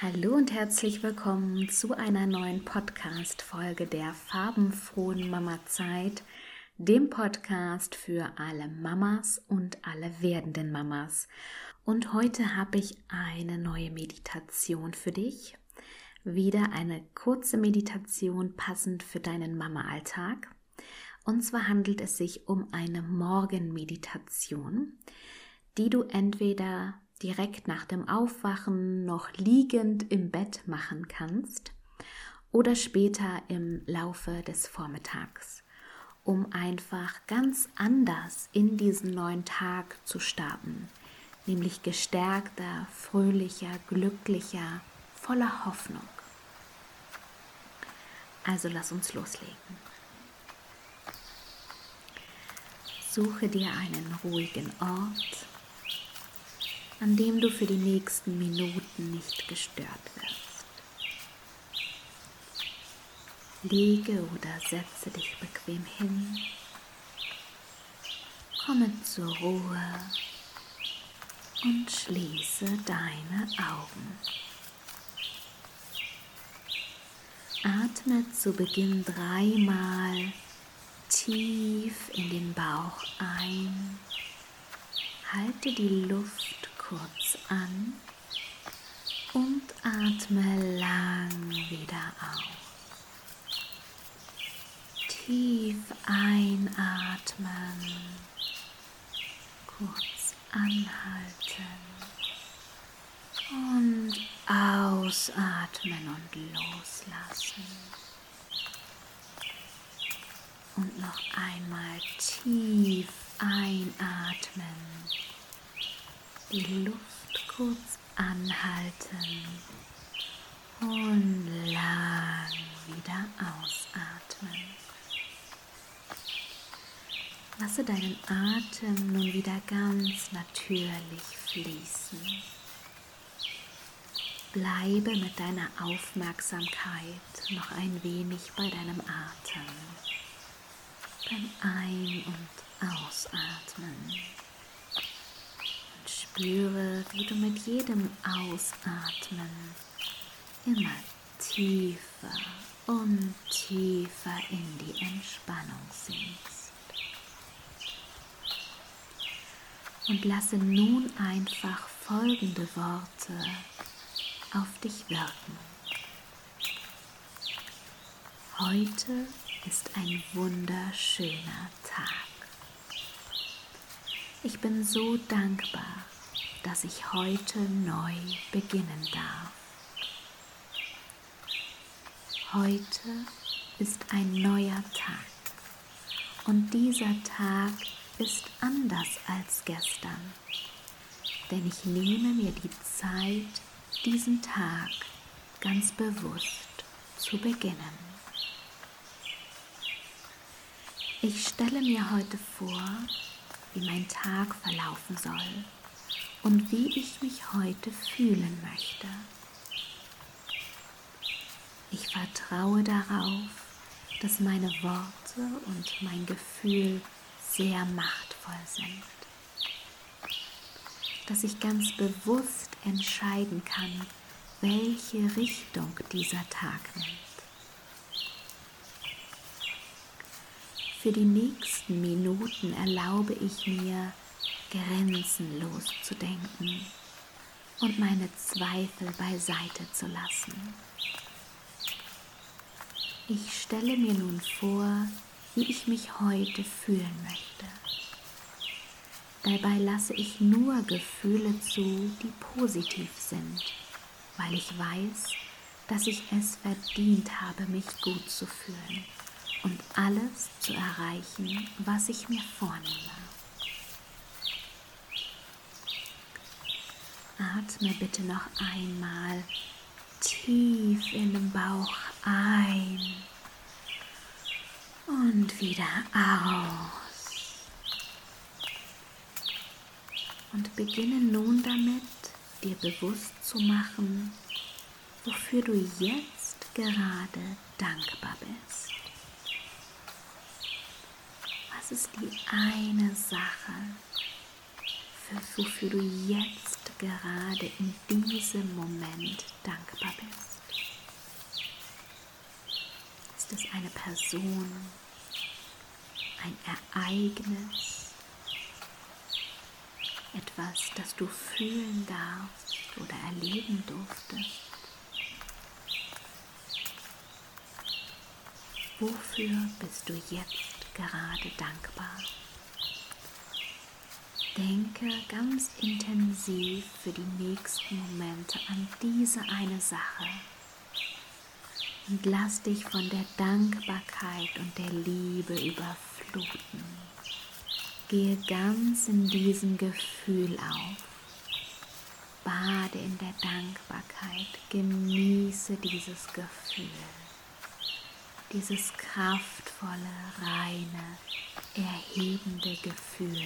Hallo und herzlich willkommen zu einer neuen Podcast-Folge der farbenfrohen Mama-Zeit, dem Podcast für alle Mamas und alle werdenden Mamas. Und heute habe ich eine neue Meditation für dich. Wieder eine kurze Meditation passend für deinen Mama-Alltag. Und zwar handelt es sich um eine Morgenmeditation, die du entweder direkt nach dem Aufwachen noch liegend im Bett machen kannst oder später im Laufe des Vormittags, um einfach ganz anders in diesen neuen Tag zu starten, nämlich gestärkter, fröhlicher, glücklicher, voller Hoffnung. Also lass uns loslegen. Suche dir einen ruhigen Ort, an dem du für die nächsten Minuten nicht gestört wirst. Lege oder setze dich bequem hin, komme zur Ruhe und schließe deine Augen. Atme zu Beginn dreimal tief in den Bauch ein. Halte die Luft kurz an und atme lang wieder aus. Tief einatmen, kurz anhalten und ausatmen und loslassen. Und noch einmal tief einatmen die Luft kurz anhalten und lang wieder ausatmen. Lasse deinen Atem nun wieder ganz natürlich fließen. Bleibe mit deiner Aufmerksamkeit noch ein wenig bei deinem Atem, beim Ein- und Ausatmen. Spüre, wie du mit jedem Ausatmen immer tiefer und tiefer in die Entspannung sinkst. Und lasse nun einfach folgende Worte auf dich wirken. Heute ist ein wunderschöner Tag. Ich bin so dankbar dass ich heute neu beginnen darf. Heute ist ein neuer Tag und dieser Tag ist anders als gestern, denn ich nehme mir die Zeit, diesen Tag ganz bewusst zu beginnen. Ich stelle mir heute vor, wie mein Tag verlaufen soll und wie ich mich heute fühlen möchte. Ich vertraue darauf, dass meine Worte und mein Gefühl sehr machtvoll sind. Dass ich ganz bewusst entscheiden kann, welche Richtung dieser Tag nimmt. Für die nächsten Minuten erlaube ich mir, grenzenlos zu denken und meine Zweifel beiseite zu lassen. Ich stelle mir nun vor, wie ich mich heute fühlen möchte. Dabei lasse ich nur Gefühle zu, die positiv sind, weil ich weiß, dass ich es verdient habe, mich gut zu fühlen und alles zu erreichen, was ich mir vornehme. Atme bitte noch einmal tief in den Bauch ein und wieder aus. Und beginne nun damit, dir bewusst zu machen, wofür du jetzt gerade dankbar bist. Was ist die eine Sache, wofür du jetzt gerade in diesem Moment dankbar bist. Ist es eine Person, ein Ereignis, etwas, das du fühlen darfst oder erleben durftest? Wofür bist du jetzt gerade dankbar? Denke ganz intensiv für die nächsten Momente an diese eine Sache und lass dich von der Dankbarkeit und der Liebe überfluten. Gehe ganz in diesem Gefühl auf. Bade in der Dankbarkeit, genieße dieses Gefühl dieses kraftvolle, reine, erhebende Gefühl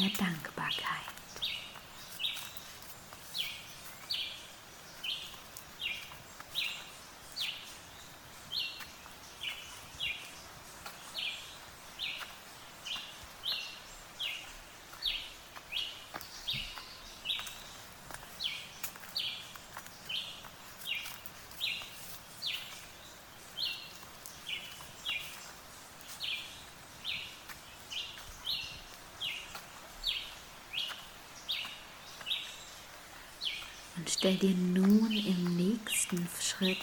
der Dankbarkeit. Stell dir nun im nächsten Schritt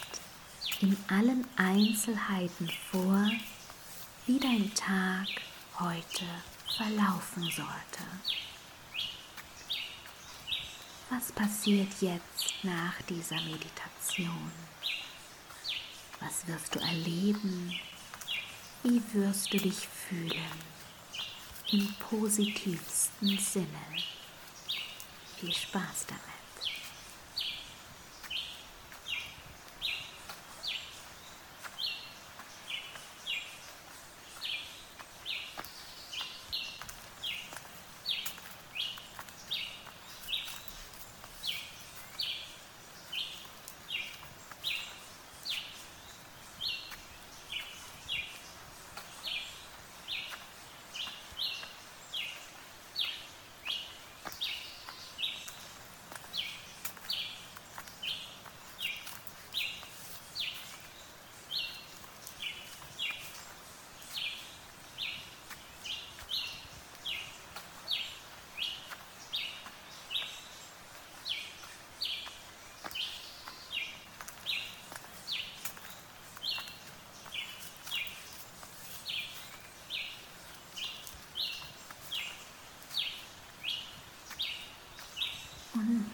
in allen Einzelheiten vor, wie dein Tag heute verlaufen sollte. Was passiert jetzt nach dieser Meditation? Was wirst du erleben? Wie wirst du dich fühlen? Im positivsten Sinne. Viel Spaß damit.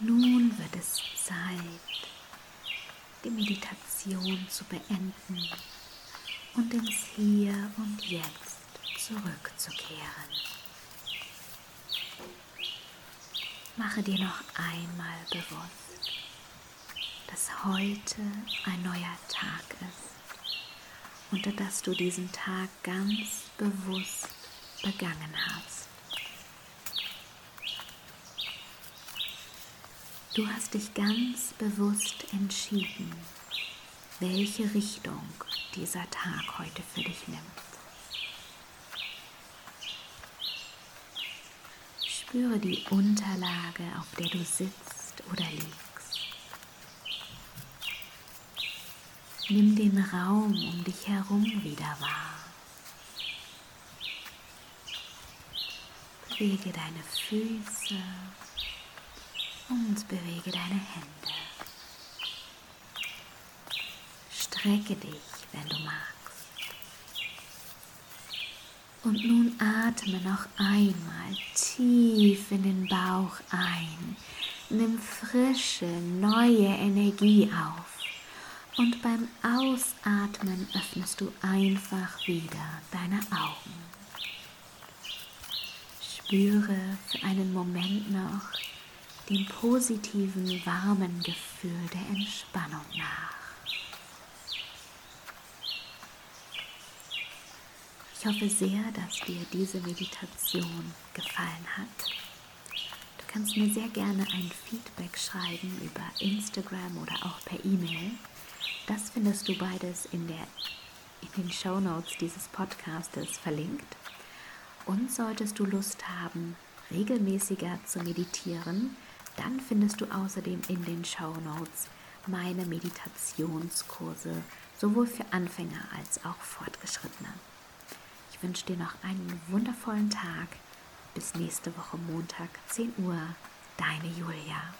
Nun wird es Zeit, die Meditation zu beenden und ins Hier und Jetzt zurückzukehren. Mache dir noch einmal bewusst, dass heute ein neuer Tag ist und dass du diesen Tag ganz bewusst begangen hast. Du hast dich ganz bewusst entschieden, welche Richtung dieser Tag heute für dich nimmt. Spüre die Unterlage, auf der du sitzt oder liegst. Nimm den Raum um dich herum wieder wahr. Bewege deine Füße und bewege deine Hände. Strecke dich, wenn du magst. Und nun atme noch einmal tief in den Bauch ein. Nimm frische, neue Energie auf. Und beim Ausatmen öffnest du einfach wieder deine Augen. Spüre für einen Moment noch dem positiven, warmen Gefühl der Entspannung nach. Ich hoffe sehr, dass dir diese Meditation gefallen hat. Du kannst mir sehr gerne ein Feedback schreiben über Instagram oder auch per E-Mail. Das findest du beides in, der, in den Show Notes dieses Podcastes verlinkt. Und solltest du Lust haben, regelmäßiger zu meditieren, dann findest du außerdem in den Show Notes meine Meditationskurse, sowohl für Anfänger als auch Fortgeschrittene. Ich wünsche dir noch einen wundervollen Tag. Bis nächste Woche Montag, 10 Uhr. Deine Julia.